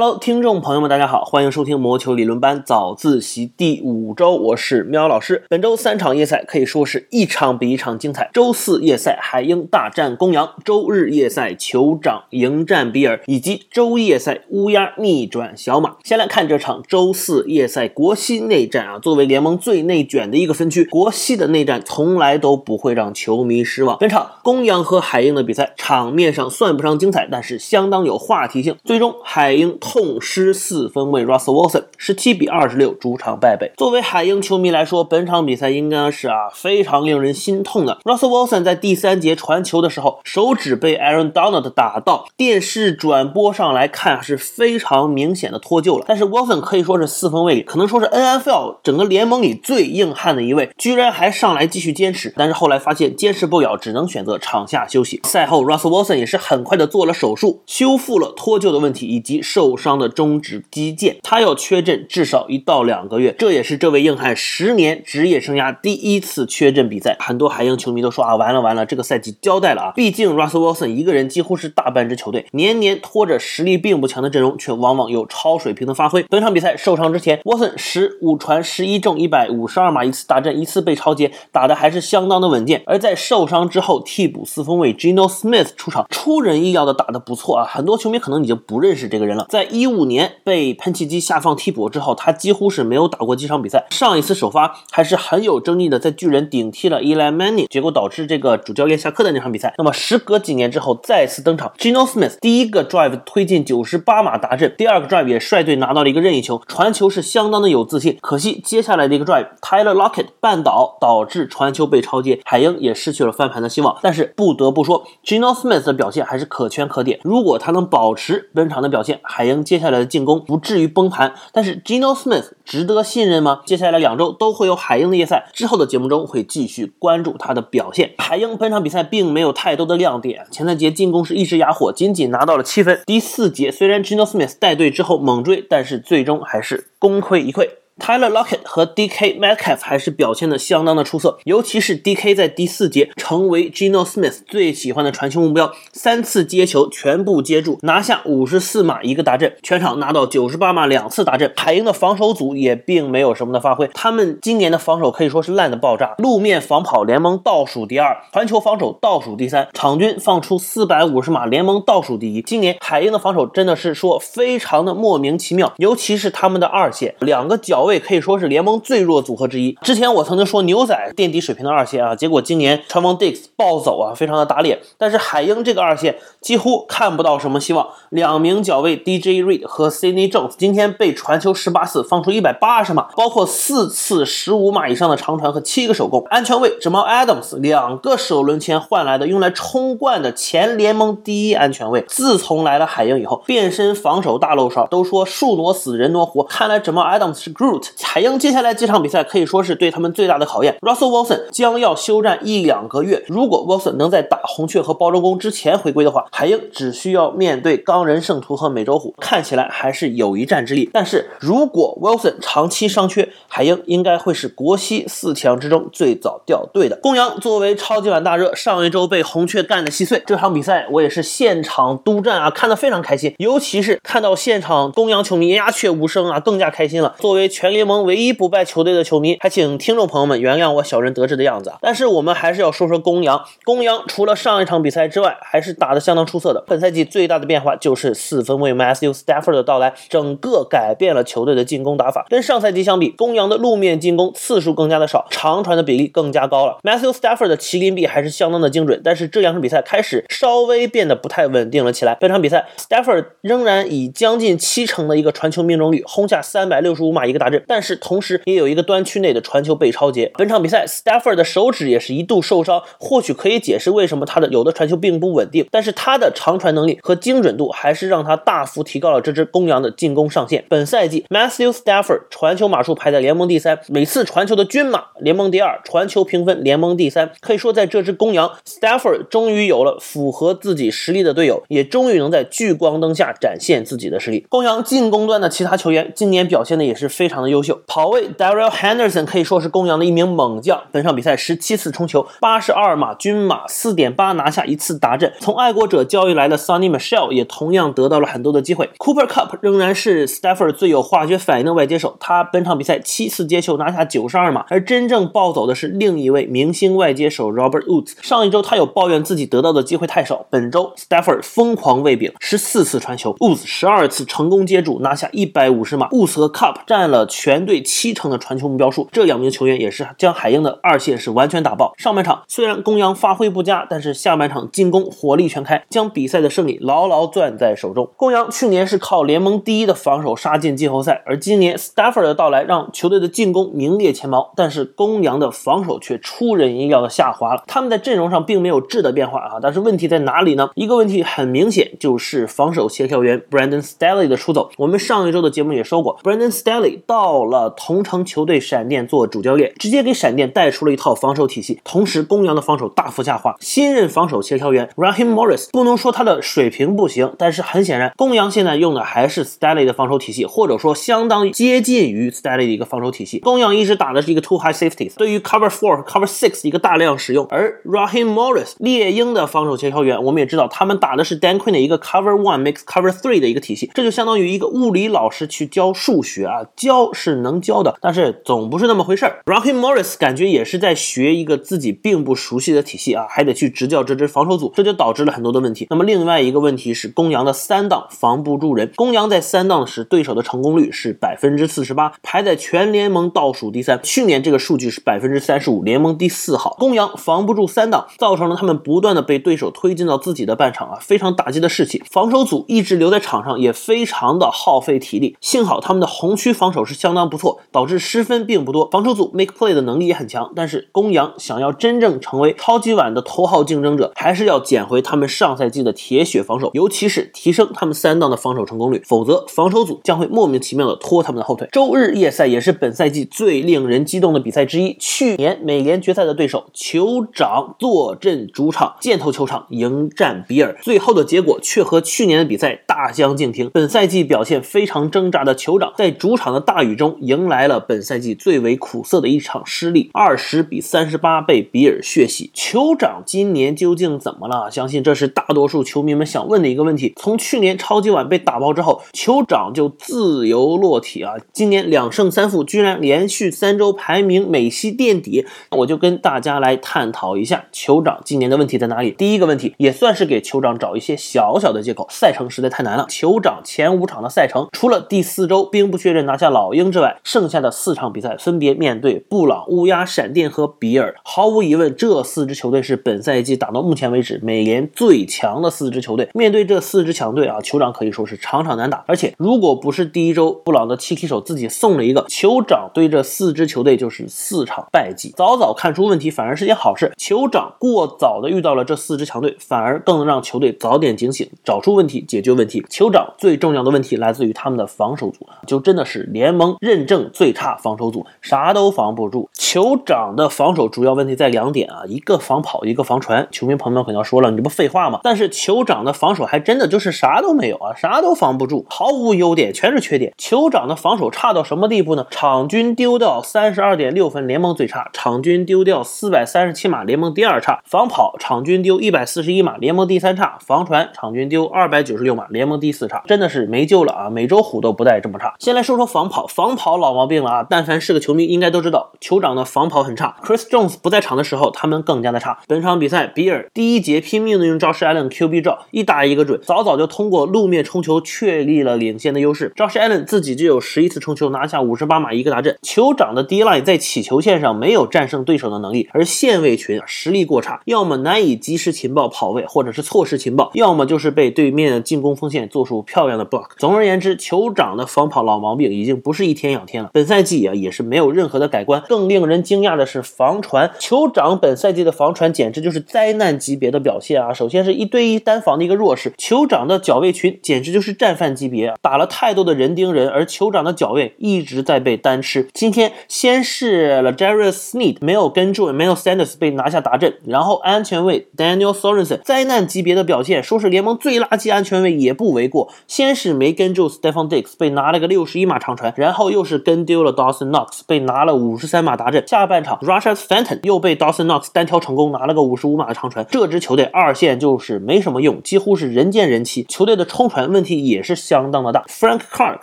Hello，听众朋友们，大家好，欢迎收听魔球理论班早自习第五周，我是喵老师。本周三场夜赛可以说是一场比一场精彩。周四夜赛海鹰大战公羊，周日夜赛酋长迎战比尔，以及周夜赛乌鸦逆转小马。先来看这场周四夜赛国西内战啊，作为联盟最内卷的一个分区，国西的内战从来都不会让球迷失望。本场公羊和海鹰的比赛，场面上算不上精彩，但是相当有话题性。最终海鹰。痛失四分卫 Russell Wilson，十七比二十六主场败北。作为海鹰球迷来说，本场比赛应该是啊非常令人心痛的。Russell Wilson 在第三节传球的时候，手指被 Aaron Donald 打到，电视转播上来看是非常明显的脱臼了。但是 Wilson 可以说是四分卫里，可能说是 NFL 整个联盟里最硬汉的一位，居然还上来继续坚持。但是后来发现坚持不了，只能选择场下休息。赛后 Russell Wilson 也是很快的做了手术，修复了脱臼的问题以及受。受伤的中指肌腱，他要缺阵至少一到两个月，这也是这位硬汉十年职业生涯第一次缺阵比赛。很多海鹰球迷都说啊，完了完了，这个赛季交代了啊！毕竟 Russell Wilson 一个人几乎是大半支球队，年年拖着实力并不强的阵容，却往往有超水平的发挥。本场比赛受伤之前，Wilson 十五传十一中一百五十二码，一次大阵，一次被超截，打的还是相当的稳健。而在受伤之后，替补四分卫 Gino Smith 出场，出人意料的打得不错啊！很多球迷可能已经不认识这个人了，在。在一五年被喷气机下放替补之后，他几乎是没有打过几场比赛。上一次首发还是很有争议的，在巨人顶替了 Eli Manning，结果导致这个主教练下课的那场比赛。那么时隔几年之后再次登场，Gino Smith 第一个 drive 推进九十八码达阵，第二个 drive 也率队拿到了一个任意球，传球是相当的有自信。可惜接下来的一个 drive，Tyler Lockett 绊倒，导致传球被超接，海鹰也失去了翻盘的希望。但是不得不说，Gino Smith 的表现还是可圈可点。如果他能保持本场的表现，海鹰接下来的进攻不至于崩盘，但是是 Gino Smith 值得信任吗？接下来两周都会有海鹰的夜赛，之后的节目中会继续关注他的表现。海鹰本场比赛并没有太多的亮点，前三节进攻是一直哑火，仅仅拿到了七分。第四节虽然 Gino Smith 带队之后猛追，但是最终还是功亏一篑。Tyler Lockett 和 DK Metcalf 还是表现的相当的出色，尤其是 DK 在第四节成为 Gino Smith 最喜欢的传球目标，三次接球全部接住，拿下五十四码一个大阵，全场拿到九十八码两次大阵。海鹰的防守组也并没有什么的发挥，他们今年的防守可以说是烂的爆炸，路面防跑联盟倒数第二，传球防守倒数第三，场均放出四百五十码联盟倒数第一。今年海鹰的防守真的是说非常的莫名其妙，尤其是他们的二线两个角。位可以说是联盟最弱组合之一。之前我曾经说牛仔垫底水平的二线啊，结果今年传王 Dix 暴走啊，非常的打脸。但是海鹰这个二线几乎看不到什么希望。两名角位 DJ Reed 和 Sidney Jones 今天被传球十八次，放出一百八十码，包括四次十五码以上的长传和七个手攻。安全位 Jamal Adams 两个首轮签换来的用来冲冠的前联盟第一安全位，自从来了海鹰以后，变身防守大漏勺，都说树挪死人挪活，看来 Jamal Adams 是 Gru。海鹰接下来几场比赛可以说是对他们最大的考验。Russell Wilson 将要休战一两个月，如果 Wilson 能在打红雀和包装工之前回归的话，海鹰只需要面对钢人圣徒和美洲虎，看起来还是有一战之力。但是如果 Wilson 长期伤缺，海鹰应该会是国西四强之中最早掉队的。公羊作为超级碗大热，上一周被红雀干得稀碎，这场比赛我也是现场督战啊，看得非常开心，尤其是看到现场公羊球迷鸦雀无声啊，更加开心了。作为全联盟唯一不败球队的球迷，还请听众朋友们原谅我小人得志的样子啊！但是我们还是要说说公羊。公羊除了上一场比赛之外，还是打得相当出色的。本赛季最大的变化就是四分卫 Matthew Stafford 的到来，整个改变了球队的进攻打法。跟上赛季相比，公羊的路面进攻次数更加的少，长传的比例更加高了。Matthew Stafford 的麒麟臂还是相当的精准，但是这两场比赛开始稍微变得不太稳定了起来。本场比赛，Stafford 仍然以将近七成的一个传球命中率轰下三百六十五码一个大阵，但是。同时，也有一个端区内的传球被超截。本场比赛，Stafford 的手指也是一度受伤，或许可以解释为什么他的有的传球并不稳定。但是他的长传能力和精准度还是让他大幅提高了这支公羊的进攻上限。本赛季，Matthew Stafford 传球码数排在联盟第三，每次传球的均码联盟第二，传球评分联盟第三。可以说，在这支公羊，Stafford 终于有了符合自己实力的队友，也终于能在聚光灯下展现自己的实力。公羊进攻端的其他球员今年表现的也是非常的。优秀。跑位 Daryl Henderson 可以说是公羊的一名猛将，本场比赛十七次冲球，八十二码均码四点八拿下一次达阵。从爱国者交易来的 Sonny Michelle 也同样得到了很多的机会。Cooper Cup 仍然是 Stafford 最有化学反应的外接手，他本场比赛七次接球拿下九十二码，而真正暴走的是另一位明星外接手 Robert Woods。上一周他有抱怨自己得到的机会太少，本周 Stafford 疯狂喂饼，十四次传球，Woods 十二次成功接住拿下一百五十码，Woods 和 Cup 占了全队七成的传球目标数，这两名球员也是将海鹰的二线是完全打爆。上半场虽然公羊发挥不佳，但是下半场进攻火力全开，将比赛的胜利牢牢攥在手中。公羊去年是靠联盟第一的防守杀进季后赛，而今年 Stafford 的到来让球队的进攻名列前茅，但是公羊的防守却出人意料的下滑了。他们在阵容上并没有质的变化啊，但是问题在哪里呢？一个问题很明显，就是防守协调员 Brandon Staley 的出走。我们上一周的节目也说过，Brandon Staley 到到了同城球队闪电做主教练，直接给闪电带出了一套防守体系，同时公羊的防守大幅下滑。新任防守协调员 Rahim Morris 不能说他的水平不行，但是很显然，公羊现在用的还是 Staley 的防守体系，或者说相当接近于 Staley 的一个防守体系。公羊一直打的是一个 two high safeties，对于 cover four、cover six 一个大量使用，而 Rahim Morris 猎鹰的防守协调员，我们也知道他们打的是 Dan Quinn 的一个 cover one mix cover three 的一个体系，这就相当于一个物理老师去教数学啊，教是能教的，但是总不是那么回事儿。Ricky Morris 感觉也是在学一个自己并不熟悉的体系啊，还得去执教这支防守组，这就导致了很多的问题。那么另外一个问题是，公羊的三档防不住人，公羊在三档时对手的成功率是百分之四十八，排在全联盟倒数第三。去年这个数据是百分之三十五，联盟第四号。公羊防不住三档，造成了他们不断的被对手推进到自己的半场啊，非常打击的士气。防守组一直留在场上也非常的耗费体力，幸好他们的红区防守是相当不错，导致失分并不多。防守组 make play 的能力也很强，但是公羊想要真正成为超级碗的头号竞争者，还是要捡回他们上赛季的铁血防守，尤其是提升他们三档的防守成功率，否则防守组将会莫名其妙的拖他们的后腿。周日夜赛也是本赛季最令人激动的比赛之一，去年美联决赛的对手酋长坐镇主场箭头球场迎战比尔，最后的结果却和去年的比赛大相径庭。本赛季表现非常挣扎的酋长，在主场的大雨雨中迎来了本赛季最为苦涩的一场失利，二十比三十八被比尔血洗。酋长今年究竟怎么了？相信这是大多数球迷们想问的一个问题。从去年超级碗被打爆之后，酋长就自由落体啊，今年两胜三负，居然连续三周排名美西垫底。我就跟大家来探讨一下酋长今年的问题在哪里。第一个问题也算是给酋长找一些小小的借口，赛程实在太难了。酋长前五场的赛程，除了第四周兵不血刃拿下老鹰之外，剩下的四场比赛分别面对布朗、乌鸦、闪电和比尔。毫无疑问，这四支球队是本赛季打到目前为止美联最强的四支球队。面对这四支强队啊，酋长可以说是场场难打。而且，如果不是第一周布朗的七踢手自己送了一个，酋长对这四支球队就是四场败绩。早早看出问题反而是件好事。酋长过早的遇到了这四支强队，反而更能让球队早点警醒，找出问题，解决问题。酋长最重要的问题来自于他们的防守组，就真的是联盟认证最差防守组，啥都防不住。酋长的防守主要问题在两点啊，一个防跑，一个防传。球迷朋友们可能要说了，你这不废话吗？但是酋长的防守还真的就是啥都没有啊，啥都防不住，毫无优点，全是缺点。酋长的防守差到什么地步呢？场均丢掉三十二点六分，联盟最差；场均丢掉四百三十七码，联盟第二差；防跑场均丢一百四十一码，联盟第三差；防传场均丢二百九十六码，联盟第四差。真的是没救了啊！美洲虎都不带这么差。先来说说防跑，防跑老毛病了啊！但凡是个球迷应该都知道，酋长的防跑很差。Chris Jones 不在场的时候，他们更加的差。本场比赛，比尔第一节拼命的用 Josh Allen QB 照，一打一个准，早早就通过路面冲球确立了领先的优势。Josh Allen 自己就有十一次冲球拿下五十八码一个达阵。酋长的 D line 在起球线上没有战胜对手的能力，而线位群实力过差，要么难以及时情报跑位，或者是错失情报，要么就是被对面进攻锋线做出漂亮的 block。总而言之，酋长的防跑老毛病已经不是是一天两天了，本赛季啊也是没有任何的改观。更令人惊讶的是防传，酋长本赛季的防传简直就是灾难级别的表现啊！首先是一对一单防的一个弱势，酋长的脚位群简直就是战犯级别啊，打了太多的人盯人，而酋长的脚位一直在被单吃。今天先是了 Jerry Sneed 没有跟住，没有 Sanders 被拿下达阵，然后安全卫 Daniel Sorensen 灾难级别的表现，说是联盟最垃圾安全卫也不为过。先是没跟住 Stephon Diggs 被拿了个六十一码长传，然然后又是跟丢了 Dawson Knox，被拿了五十三码达阵。下半场 r u s h a s Fenton 又被 Dawson Knox 单挑成功，拿了个五十五码的长传。这支球队二线就是没什么用，几乎是人见人欺。球队的冲传问题也是相当的大。Frank Clark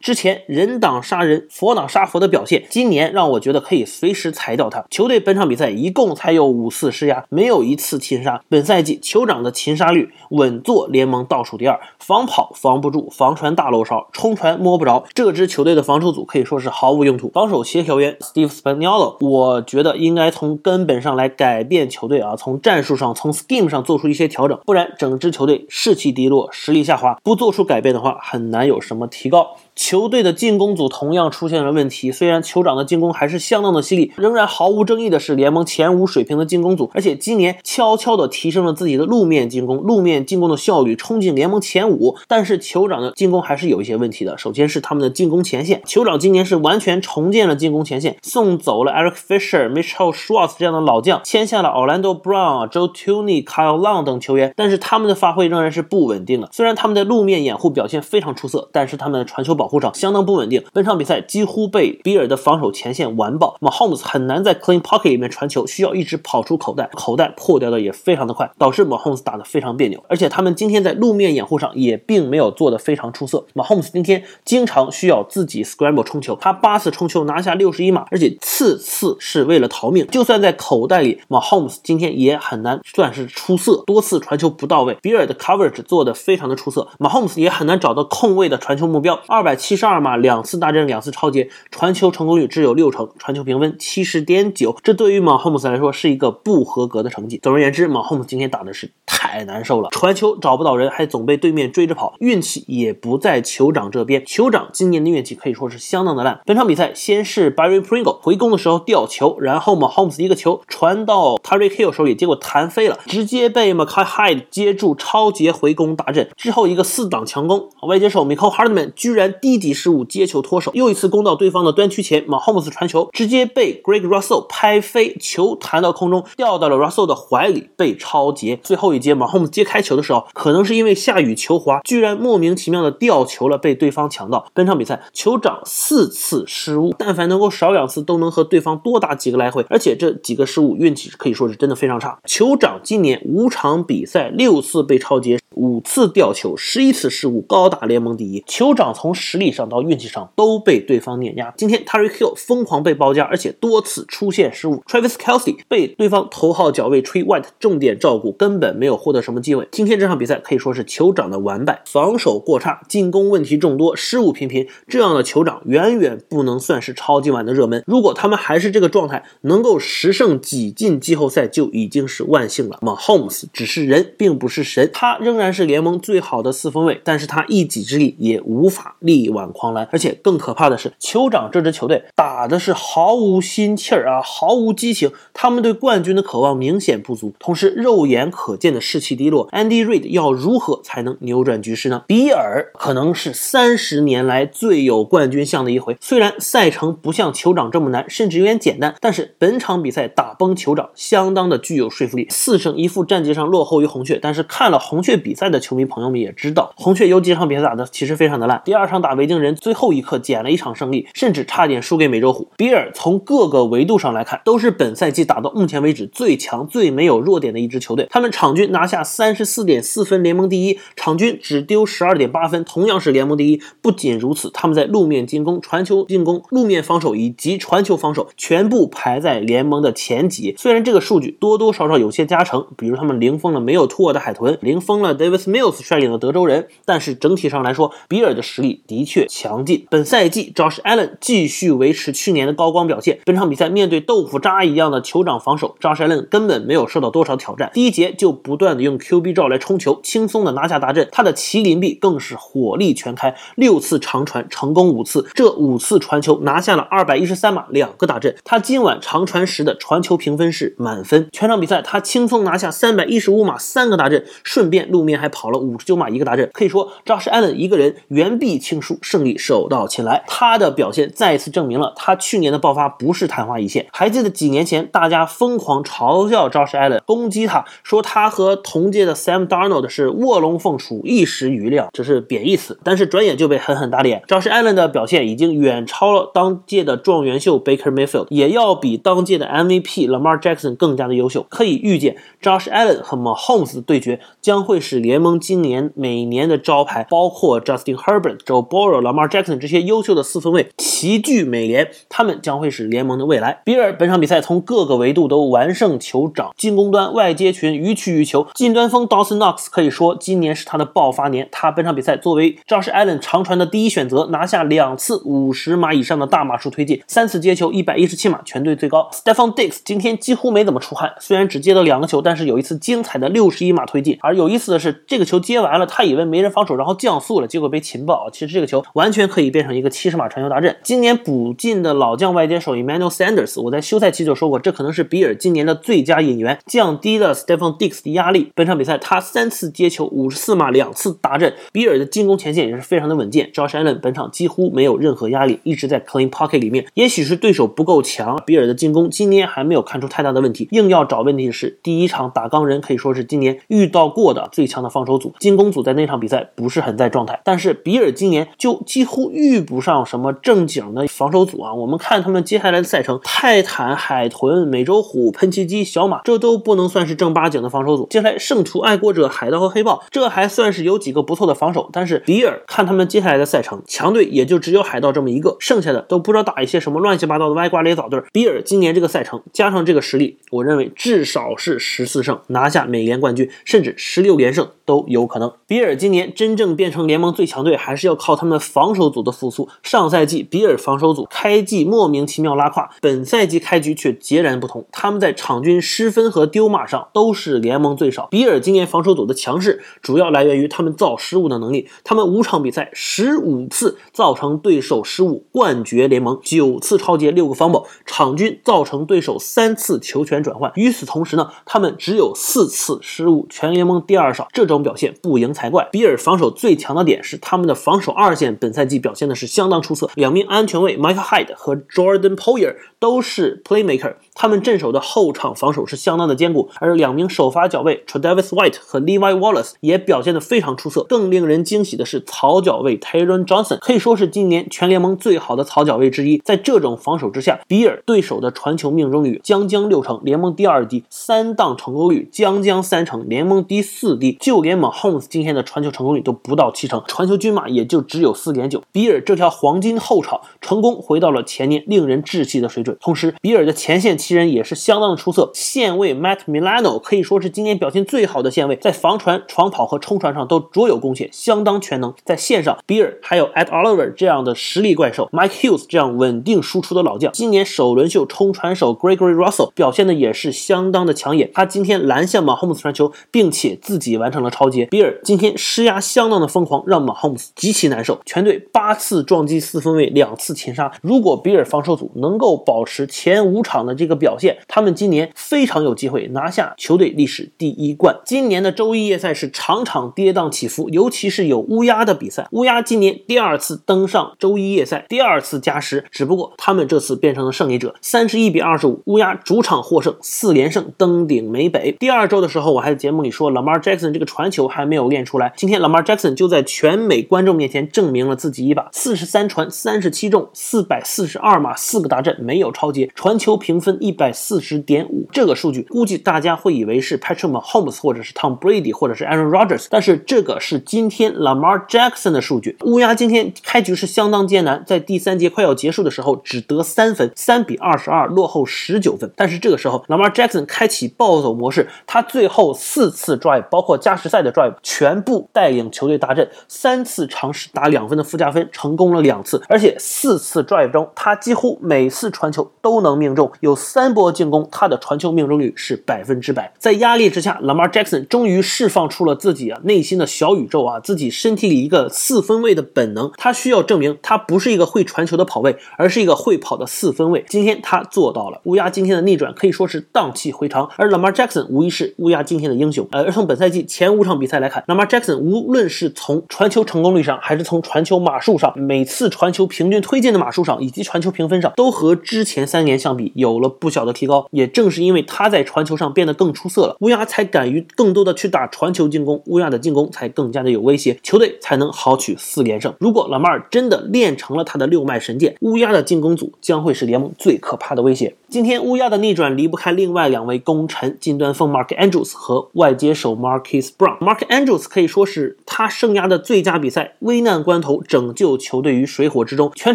之前人挡杀人，佛挡杀佛的表现，今年让我觉得可以随时裁掉他。球队本场比赛一共才有五次施压，没有一次擒杀。本赛季酋长的擒杀率稳坐联盟倒数第二，防跑防不住，防传大漏勺，冲传摸不着。这支球队的防守可以说是毫无用途。防守协调员 Steve Spagnuolo，我觉得应该从根本上来改变球队啊，从战术上，从 scheme 上做出一些调整，不然整支球队士气低落，实力下滑。不做出改变的话，很难有什么提高。球队的进攻组同样出现了问题，虽然酋长的进攻还是相当的犀利，仍然毫无争议的是联盟前五水平的进攻组，而且今年悄悄的提升了自己的路面进攻，路面进攻的效率冲进联盟前五。但是酋长的进攻还是有一些问题的，首先是他们的进攻前线，酋长今年是完全重建了进攻前线，送走了 Eric Fisher、Mitchell Schwartz 这样的老将，签下了 Orlando Brown、Joe t u n e y Kyle Long 等球员，但是他们的发挥仍然是不稳定的。虽然他们的路面掩护表现非常出色，但是他们的传球保护上相当不稳定，本场比赛几乎被比尔的防守前线完爆，Mahomes 很难在 clean pocket 里面传球，需要一直跑出口袋，口袋破掉的也非常的快，导致 Mahomes 打得非常别扭。而且他们今天在路面掩护上也并没有做得非常出色，Mahomes 今天经常需要自己 scramble 冲球，他八次冲球拿下六十一码，而且次次是为了逃命，就算在口袋里，Mahomes 今天也很难算是出色，多次传球不到位，比尔的 coverage 做得非常的出色，Mahomes 也很难找到空位的传球目标，二百七十二。码两次大阵，两次超节，传球成功率只有六成，传球评分七十点九，这对于马霍姆斯来说是一个不合格的成绩。总而言之，马霍姆斯今天打的是太难受了，传球找不到人，还总被对面追着跑，运气也不在酋长这边。酋长今年的运气可以说是相当的烂。本场比赛先是 Barry Pringle 回攻的时候掉球，然后马霍姆斯一个球传到 Tyreek Hill 手里，结果弹飞了，直接被 McKay Hyde 接住超节回攻大阵，之后一个四档强攻，外接手 Michael Hardman 居然低级失。误接球脱手，又一次攻到对方的端区前，马霍姆斯传球直接被 Greg Russell 拍飞，球弹到空中，掉到了 Russell 的怀里，被超截。最后一节马霍姆斯接开球的时候，可能是因为下雨球滑，居然莫名其妙的掉球了，被对方抢到。本场比赛酋长四次失误，但凡能够少两次，都能和对方多打几个来回。而且这几个失误运气可以说是真的非常差。酋长今年五场比赛六次被超截，五次掉球，十一次失误，高达联盟第一。酋长从实力上到运气上都被对方碾压。今天 Terry Hill 疯狂被包夹，而且多次出现失误。Travis Kelsey 被对方头号脚位 Trey White 重点照顾，根本没有获得什么机会。今天这场比赛可以说是酋长的完败，防守过差，进攻问题众多，失误频频。这样的酋长远远不能算是超级碗的热门。如果他们还是这个状态，能够十胜几进季后赛就已经是万幸了。Mahomes 只是人，并不是神，他仍然是联盟最好的四分卫，但是他一己之力也无法力力挽狂澜。而且更可怕的是，酋长这支球队打的是毫无心气儿啊，毫无激情。他们对冠军的渴望明显不足，同时肉眼可见的士气低落。Andy Reid 要如何才能扭转局势呢？比尔可能是三十年来最有冠军相的一回。虽然赛程不像酋长这么难，甚至有点简单，但是本场比赛打崩酋长相当的具有说服力。四胜一负，战绩上落后于红雀，但是看了红雀比赛的球迷朋友们也知道，红雀有几场比赛打的其实非常的烂。第二场打维京人，最后。一刻捡了一场胜利，甚至差点输给美洲虎。比尔从各个维度上来看，都是本赛季打到目前为止最强、最没有弱点的一支球队。他们场均拿下三十四点四分，联盟第一；场均只丢十二点八分，同样是联盟第一。不仅如此，他们在路面进攻、传球进攻、路面防守以及传球防守全部排在联盟的前几。虽然这个数据多多少少有些加成，比如他们零封了没有托的海豚，零封了 Davis Mills 率领的德州人，但是整体上来说，比尔的实力的确强劲。本赛季，Josh Allen 继续维持去年的高光表现。本场比赛面对豆腐渣一样的酋长防守，Josh Allen 根本没有受到多少挑战。第一节就不断的用 QB 照来冲球，轻松的拿下大阵。他的麒麟臂更是火力全开，六次长传成功五次，这五次传球拿下了二百一十三码，两个大阵。他今晚长传时的传球评分是满分。全场比赛他轻松拿下三百一十五码，三个大阵，顺便路面。还跑了五十九码一个大阵，可以说 Josh Allen 一个人远比轻胜利手到擒来。他的表现再次证明了他去年的爆发不是昙花一现。还记得几年前大家疯狂嘲笑 Josh Allen，攻击他说他和同届的 Sam Darnold 是卧龙凤雏，一时余亮，这是贬义词。但是转眼就被狠狠打脸，Josh Allen 的表现已经远超了当届的状元秀 Baker Mayfield，也要比当届的 MVP Lamar Jackson 更加的优秀。可以预见，Josh Allen 和 Mahomes 的对决将会是联盟今年每年的招牌，包括 Justin Herbert、Joe Burrow、Lamar Jackson 这些优秀的四分卫齐聚美联，他们将会是联盟的未来。比尔本场比赛从各个维度都完胜酋长，进攻端外接群予取予求，近端锋 Dawson Knox 可以说今年是他的爆发年。他本场比赛作为 Josh Allen 长传的第一选择，拿下两次五十码以上的大码数推进，三次接球一百一十七码，全队最高。Stephon Diggs 今天几乎没怎么出汗，虽然只接了两个球，但是有一次精彩的六十一码推进。而有意思的是，这个球接完了，他以为没人防守，然后降速了，结果被擒爆。其实这个球完全可以变成一个七十码传球大阵。今年补进的老将外接手 Emmanuel Sanders，我在休赛期就说过，这可能是比尔今年的最佳引援，降低了 Stephon Diggs 的压力。本场比赛他三次接球五十四码，两次达阵，比尔的进攻前线也是非常的稳健。Josh Allen 本场几乎没有任何压力，一直在 clean pocket 里面。也许是对手不够强，比尔的进攻今年还没有看出太大的问题。硬要找问题是，第一场打钢人可以说是今年遇到过的最强的防守组，进攻组在那场比赛不是很在状态。但是比尔今年就几乎遇不上什么正经的防守组啊。我们看他们接下来的赛程，泰坦、海豚、美洲虎、喷气机、小马，这都不能算是正八经的防守组。接下来圣徒、爱国者、海盗和黑豹，这还算是有几个不错的防守。但是比尔看他们接下来的赛程，强队也就只有海盗这么一个，剩下的都不知道打一些什么乱七八糟的歪瓜裂枣队。比尔今年这个赛程加上这个实力，我认为至少是十四胜，拿下美联冠军，甚至十六连胜都有可能。比尔今年真正变成联盟最强队，还是要靠他们防守组的复苏。上赛季比尔防守组开季莫名其妙拉胯，本赛季开局却截然不同。他们在场均失分和丢码上都是联盟最少。比尔今年防守组的强势，主要来源于他们造失误的能力。他们五场比赛十五次造成对手失误，冠绝联盟；九次超节，六个防守场均造成对手三次球权转换。与此同时呢，他们只有四次失误，全联盟第二少。这种表现不赢才怪。比尔防守最强的点是他们的防守二二线，本赛季表现的是相当出色。两名安全卫 Michael Hyde 和 Jordan Poyer 都是 playmaker，他们镇守的后场防守是相当的坚固。而两名首发脚卫 Travis White 和 Levi Wallace 也表现的非常出色。更令人惊喜的是草脚卫 Taron Johnson，可以说是今年全联盟最好的草脚卫之一。在这种防守之下，比尔对手的传球命中率将将六成，联盟第二低；三档成功率将将三成，联盟第四低。就连 Mahomes 今天的传球成功率都不到七成，传球均码也就只只有四点九。比尔这条黄金后场成功回到了前年令人窒息的水准。同时，比尔的前线七人也是相当的出色，线位 Matt Milano 可以说是今年表现最好的线位，在防传、闯跑和冲传上都卓有贡献，相当全能。在线上，比尔还有 Ed Oliver 这样的实力怪兽，Mike Hughes 这样稳定输出的老将，今年首轮秀冲传手 Gregory Russell 表现的也是相当的抢眼。他今天拦下 Mahomes 传球，并且自己完成了超接。比尔今天施压相当的疯狂，让 Mahomes 极其难受。全队八次撞击四分卫，两次擒杀。如果比尔防守组能够保持前五场的这个表现，他们今年非常有机会拿下球队历史第一冠。今年的周一夜赛是场场跌宕起伏，尤其是有乌鸦的比赛。乌鸦今年第二次登上周一夜赛，第二次加时，只不过他们这次变成了胜利者，三十一比二十五，乌鸦主场获胜，四连胜登顶美北。第二周的时候，我还在节目里说，Lamar Jackson 这个传球还没有练出来。今天 Lamar Jackson 就在全美观众面前证明了自己一把，四十三传三十七中，四百四十二码，四个大阵，没有超节，传球评分一百四十点五。这个数据估计大家会以为是 Patrick Holmes 或者是 Tom Brady 或者是 Aaron Rodgers，但是这个是今天 Lamar Jackson 的数据。乌鸦今天开局是相当艰难，在第三节快要结束的时候只得三分，三比二十二落后十九分。但是这个时候 Lamar Jackson 开启暴走模式，他最后四次 drive，包括加时赛的 drive，全部带领球队大阵，三次尝试打两分的附加分成功了两次，而且四次 drive 中他几乎每次传球都能命中，有三波进攻，他的传球命中率是百分之百。在压力之下，Lamar Jackson 终于释放出了自己啊内心的小宇宙啊，自己身体里一个四分卫的本能。他需要证明他不是一个会传球的跑位，而是一个会跑的四分卫。今天他做到了。乌鸦今天的逆转可以说是荡气回肠。而 Lamar Jackson 无疑是乌鸦今天的英雄。而从本赛季前五场比赛来看，Lamar Jackson 无论是从传球成功率上，还是从传球码数上，每次传球平均推进的码数上，以及传球评分上，都和之前三年相比有了不小的提高。也正是因为他在传球上变得更出色了，乌鸦才敢于更多的去打传球进攻，乌鸦的进攻才更加的有威胁，球队才能豪取四连胜。如果 Lamar 真的练成了他的六脉神剑，乌鸦的进攻组将会是联盟最可怕的威胁。今天乌鸦的逆转离不开另外两位功臣，近端锋 Mark Andrews 和外接手 Marcus Brown。Mark Andrews 可以说是他生涯的最佳比赛，危难关头拯救球队于水火之中，全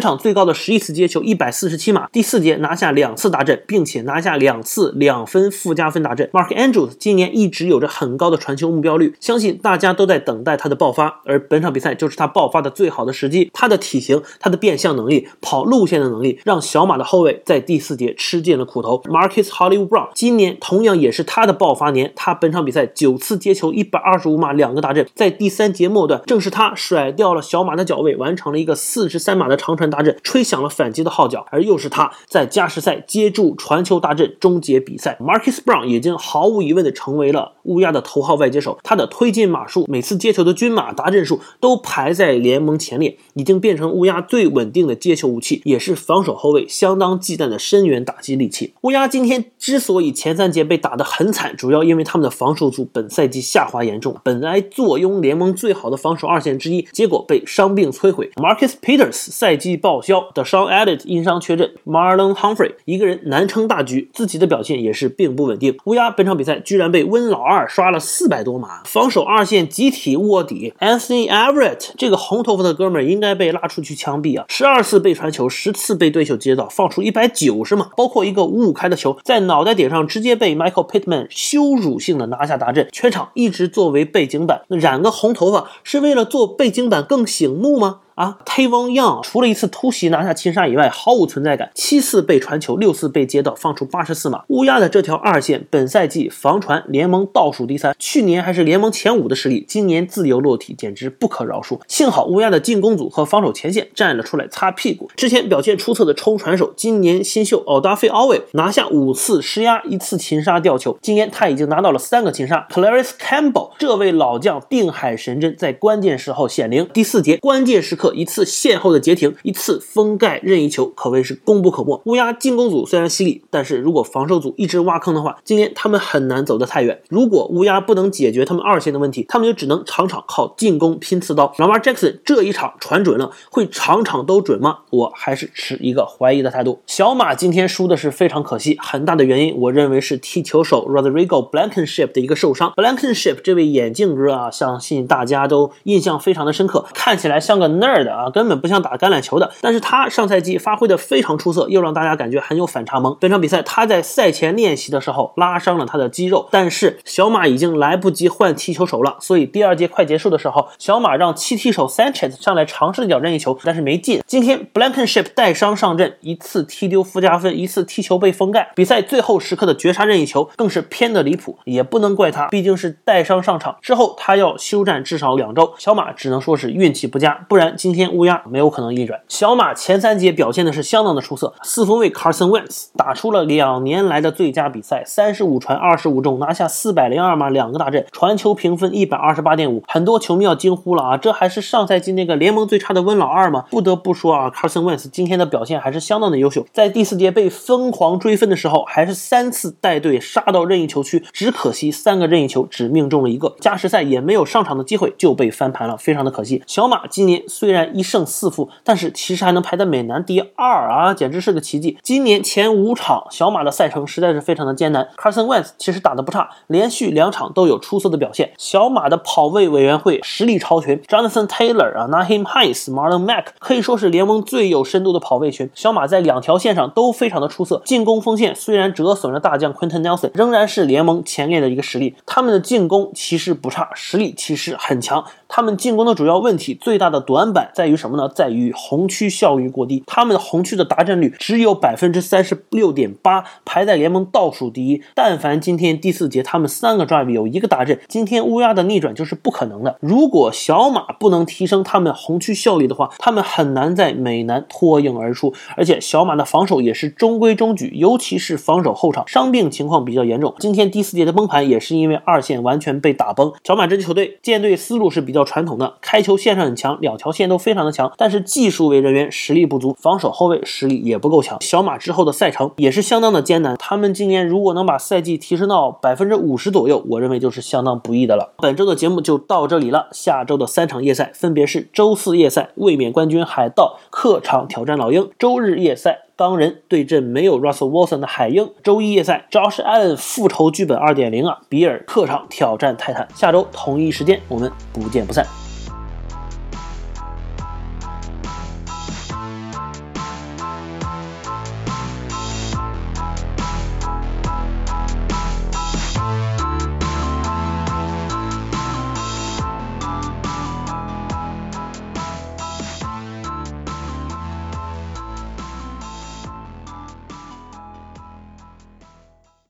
场最高的十一次接球，一百四十七码，第四节拿下两次大阵，并且拿下两次两分附加分大阵。Mark Andrews 今年一直有着很高的传球目标率，相信大家都在等待他的爆发，而本场比赛就是他爆发的最好的时机。他的体型、他的变向能力、跑路线的能力，让小马的后卫在第四节吃。见了苦头，Marcus Hollywood Brown 今年同样也是他的爆发年。他本场比赛九次接球，一百二十五码，两个大阵。在第三节末段，正是他甩掉了小马的脚位，完成了一个四十三码的长传大阵，吹响了反击的号角。而又是他在加时赛接住传球大阵，终结比赛。Marcus Brown 已经毫无疑问的成为了乌鸦的头号外接手，他的推进码数、每次接球的均码、达阵数都排在联盟前列，已经变成乌鸦最稳定的接球武器，也是防守后卫相当忌惮的深远打击。利器乌鸦今天之所以前三节被打得很惨，主要因为他们的防守组本赛季下滑严重，本来坐拥联盟最好的防守二线之一，结果被伤病摧毁。Marcus Peters 赛季报销的 Sean Added 因伤缺阵，Marlon Humphrey 一个人难撑大局，自己的表现也是并不稳定。乌鸦本场比赛居然被温老二刷了四百多码，防守二线集体卧底。Anthony Everett 这个红头发的哥们儿应该被拉出去枪毙啊！十二次被传球，十次被对手接到，放出一百九十码，包括。一个五五开的球，在脑袋顶上直接被 Michael Pittman 羞辱性的拿下达阵，全场一直作为背景板。染个红头发是为了做背景板更醒目吗？啊，Tavon Young 除了一次突袭拿下擒杀以外，毫无存在感。七次被传球，六次被接到，放出八十四码。乌鸦的这条二线，本赛季防传联盟倒数第三，去年还是联盟前五的实力，今年自由落体，简直不可饶恕。幸好乌鸦的进攻组和防守前线站了出来擦屁股。之前表现出色的冲传手，今年新秀奥达菲奥维拿下五次施压，一次擒杀吊球。今年他已经拿到了三个擒杀。Clarice Campbell 这位老将定海神针，在关键时候显灵。第四节关键时刻。一次线后的截停，一次封盖任意球，可谓是功不可没。乌鸦进攻组虽然犀利，但是如果防守组一直挖坑的话，今年他们很难走得太远。如果乌鸦不能解决他们二线的问题，他们就只能场场靠进攻拼刺刀。老马 Jackson 这一场传准了，会场场都准吗？我还是持一个怀疑的态度。小马今天输的是非常可惜，很大的原因我认为是踢球手 Rodrigo Blankenship 的一个受伤。Blankenship 这位眼镜哥啊，相信大家都印象非常的深刻，看起来像个 nerd。的啊，根本不像打橄榄球的。但是他上赛季发挥的非常出色，又让大家感觉很有反差萌。本场比赛他在赛前练习的时候拉伤了他的肌肉，但是小马已经来不及换踢球手了，所以第二节快结束的时候，小马让七踢手 Sanchez 上来尝试了一脚任意球，但是没进。今天 Blankenship 带伤上阵，一次踢丢附加分，一次踢球被封盖。比赛最后时刻的绝杀任意球更是偏的离谱，也不能怪他，毕竟是带伤上场之后他要休战至少两周。小马只能说是运气不佳，不然今天乌鸦没有可能逆转。小马前三节表现的是相当的出色，四分卫 Carson Wentz 打出了两年来的最佳比赛，三十五传二十五中，拿下四百零二码，两个大阵，传球评分一百二十八点五。很多球迷要惊呼了啊，这还是上赛季那个联盟最差的温老二吗？不得不说啊，Carson Wentz 今天的表现还是相当的优秀，在第四节被疯狂追分的时候，还是三次带队杀到任意球区，只可惜三个任意球只命中了一个，加时赛也没有上场的机会就被翻盘了，非常的可惜。小马今年虽然然一胜。四负，但是其实还能排在美男第二啊，简直是个奇迹！今年前五场小马的赛程实在是非常的艰难。Carson Wentz 其实打得不差，连续两场都有出色的表现。小马的跑位委员会实力超群，Jonathan Taylor 啊，Naheem Hines、Marlon Mack 可以说是联盟最有深度的跑位群。小马在两条线上都非常的出色。进攻锋线虽然折损了大将 Quentin Nelson，仍然是联盟前列的一个实力。他们的进攻其实不差，实力其实很强。他们进攻的主要问题、最大的短板在于什么呢？在于红区效率过低，他们红区的达阵率只有百分之三十六点八，排在联盟倒数第一。但凡今天第四节他们三个 drive 有一个达阵，今天乌鸦的逆转就是不可能的。如果小马不能提升他们红区效率的话，他们很难在美南脱颖而出。而且小马的防守也是中规中矩，尤其是防守后场伤病情况比较严重。今天第四节的崩盘也是因为二线完全被打崩。小马这支球队建队思路是比较传统的，开球线上很强，两条线都都非常的强，但是技术位人员实力不足，防守后卫实力也不够强。小马之后的赛程也是相当的艰难，他们今年如果能把赛季提升到百分之五十左右，我认为就是相当不易的了。本周的节目就到这里了，下周的三场夜赛分别是周四夜赛卫冕冠军海盗客场挑战老鹰，周日夜赛。钢人对阵没有 Russell Wilson 的海鹰，周一夜赛，Josh Allen 复仇剧本二点零啊，比尔客场挑战泰坦。下周同一时间，我们不见不散。